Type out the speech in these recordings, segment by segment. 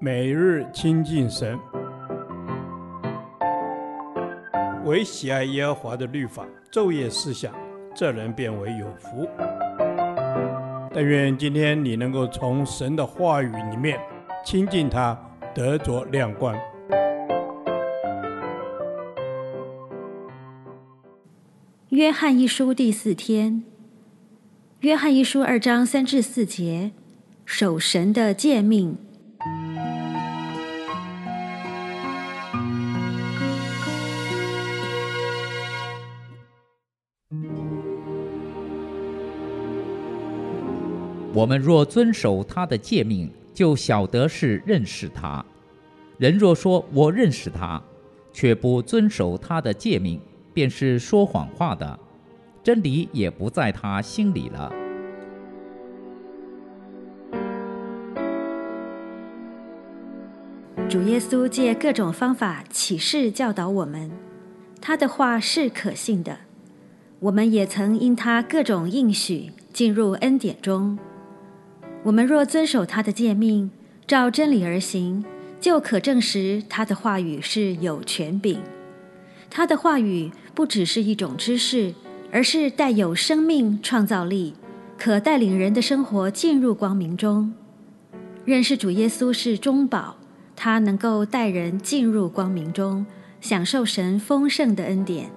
每日亲近神，唯喜爱耶和华的律法，昼夜思想，这人便为有福。但愿今天你能够从神的话语里面亲近他，得着亮光。约翰一书第四天，约翰一书二章三至四节，守神的诫命。我们若遵守他的诫命，就晓得是认识他。人若说我认识他，却不遵守他的诫命，便是说谎话的，真理也不在他心里了。主耶稣借各种方法启示教导我们，他的话是可信的。我们也曾因他各种应许进入恩典中。我们若遵守他的诫命，照真理而行，就可证实他的话语是有权柄。他的话语不只是一种知识，而是带有生命创造力，可带领人的生活进入光明中。认识主耶稣是中宝，他能够带人进入光明中，享受神丰盛的恩典。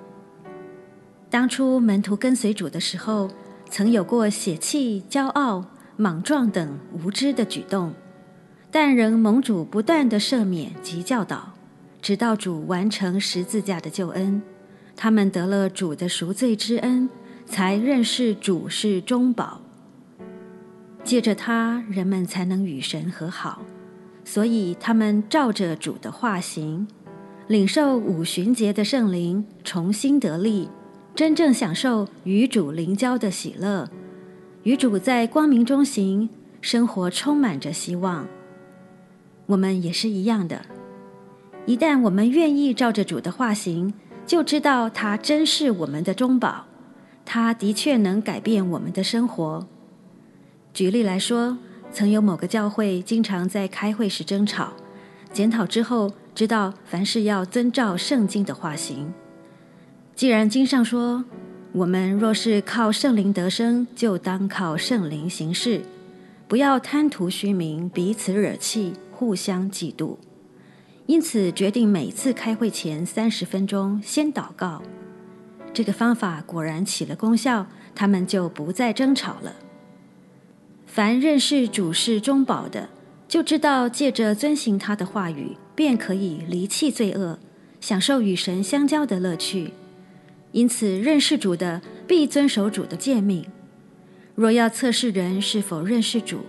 当初门徒跟随主的时候，曾有过血气、骄傲。莽撞等无知的举动，但仍蒙主不断的赦免及教导，直到主完成十字架的救恩，他们得了主的赎罪之恩，才认识主是中保。借着他，人们才能与神和好，所以他们照着主的化形，领受五旬节的圣灵，重新得力，真正享受与主灵交的喜乐。与主在光明中行，生活充满着希望。我们也是一样的。一旦我们愿意照着主的话行，就知道他真是我们的中宝，他的确能改变我们的生活。举例来说，曾有某个教会经常在开会时争吵，检讨之后知道凡事要遵照圣经的话行。既然经上说，我们若是靠圣灵得生，就当靠圣灵行事，不要贪图虚名，彼此惹气，互相嫉妒。因此，决定每次开会前三十分钟先祷告。这个方法果然起了功效，他们就不再争吵了。凡认识主是中保的，就知道借着遵行他的话语，便可以离弃罪恶，享受与神相交的乐趣。因此，认识主的必遵守主的诫命。若要测试人是否认识主，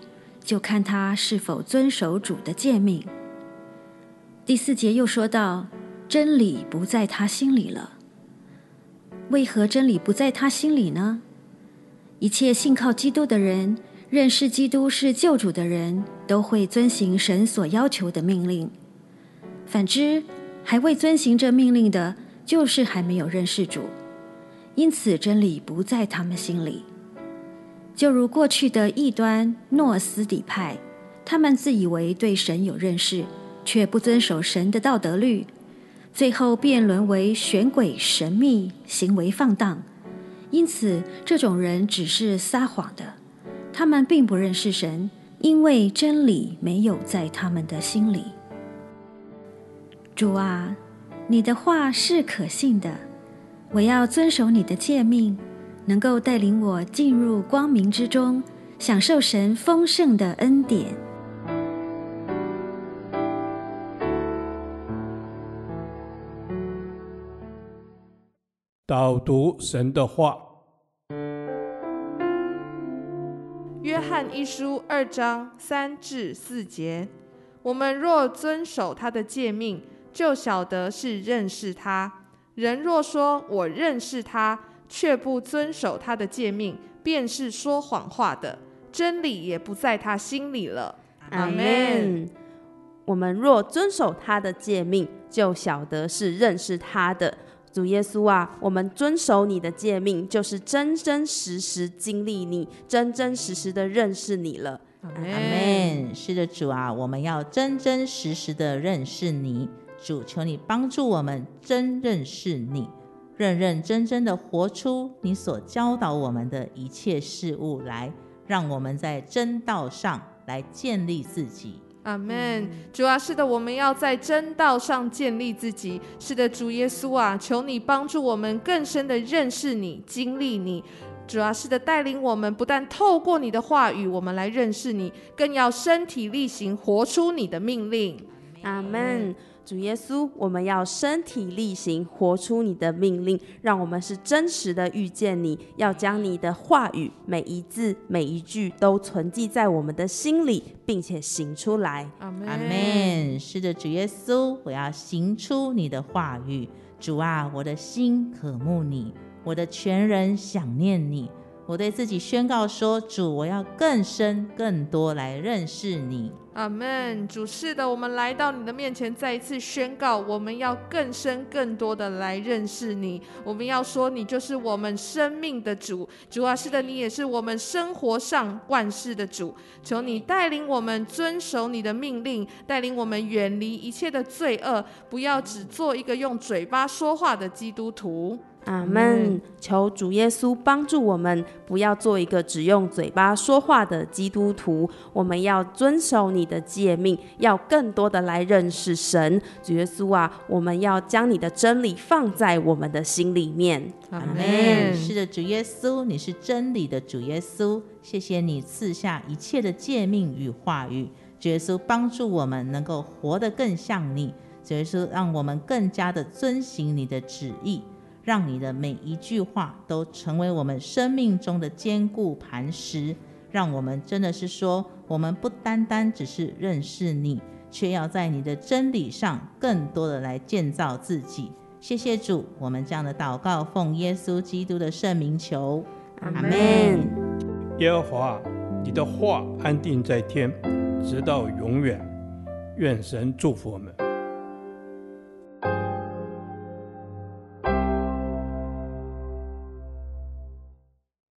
就看他是否遵守主的诫命。第四节又说到，真理不在他心里了。为何真理不在他心里呢？一切信靠基督的人，认识基督是救主的人，都会遵行神所要求的命令。反之，还未遵行这命令的，就是还没有认识主。因此，真理不在他们心里。就如过去的异端诺斯底派，他们自以为对神有认识，却不遵守神的道德律，最后便沦为玄鬼神秘，行为放荡。因此，这种人只是撒谎的，他们并不认识神，因为真理没有在他们的心里。主啊，你的话是可信的。我要遵守你的诫命，能够带领我进入光明之中，享受神丰盛的恩典。导读神的话，约翰一书二章三至四节：我们若遵守他的诫命，就晓得是认识他。人若说我认识他，却不遵守他的诫命，便是说谎话的，真理也不在他心里了。阿门。我们若遵守他的诫命，就晓得是认识他的。主耶稣啊，我们遵守你的诫命，就是真真实实经历你，真真实实的认识你了。阿阿门。是的，主啊，我们要真真实实的认识你。主，求你帮助我们真认识你，认认真真的活出你所教导我们的一切事物来，让我们在真道上来建立自己。阿门。主啊，是的，我们要在真道上建立自己。是的，主耶稣啊，求你帮助我们更深的认识你、经历你。主啊，是的，带领我们不但透过你的话语，我们来认识你，更要身体力行，活出你的命令。阿门。主耶稣，我们要身体力行，活出你的命令，让我们是真实的遇见你。要将你的话语每一字每一句都存记在我们的心里，并且行出来。阿门。是的，主耶稣，我要行出你的话语。主啊，我的心渴慕你，我的全人想念你。我对自己宣告说：“主，我要更深、更多来认识你。”阿门。主，是的，我们来到你的面前，再一次宣告，我们要更深、更多的来认识你。我们要说，你就是我们生命的主。主啊，是的，你也是我们生活上万事的主。求你带领我们遵守你的命令，带领我们远离一切的罪恶，不要只做一个用嘴巴说话的基督徒。阿门。求主耶稣帮助我们，不要做一个只用嘴巴说话的基督徒。我们要遵守你的诫命，要更多的来认识神。主耶稣啊，我们要将你的真理放在我们的心里面。阿门。是的，主耶稣，你是真理的主耶稣。谢谢你赐下一切的诫命与话语。主耶稣帮助我们能够活得更像你。主耶稣让我们更加的遵行你的旨意。让你的每一句话都成为我们生命中的坚固磐石，让我们真的是说，我们不单单只是认识你，却要在你的真理上更多的来建造自己。谢谢主，我们这样的祷告奉耶稣基督的圣名求，阿门。耶和华，你的话安定在天，直到永远。愿神祝福我们。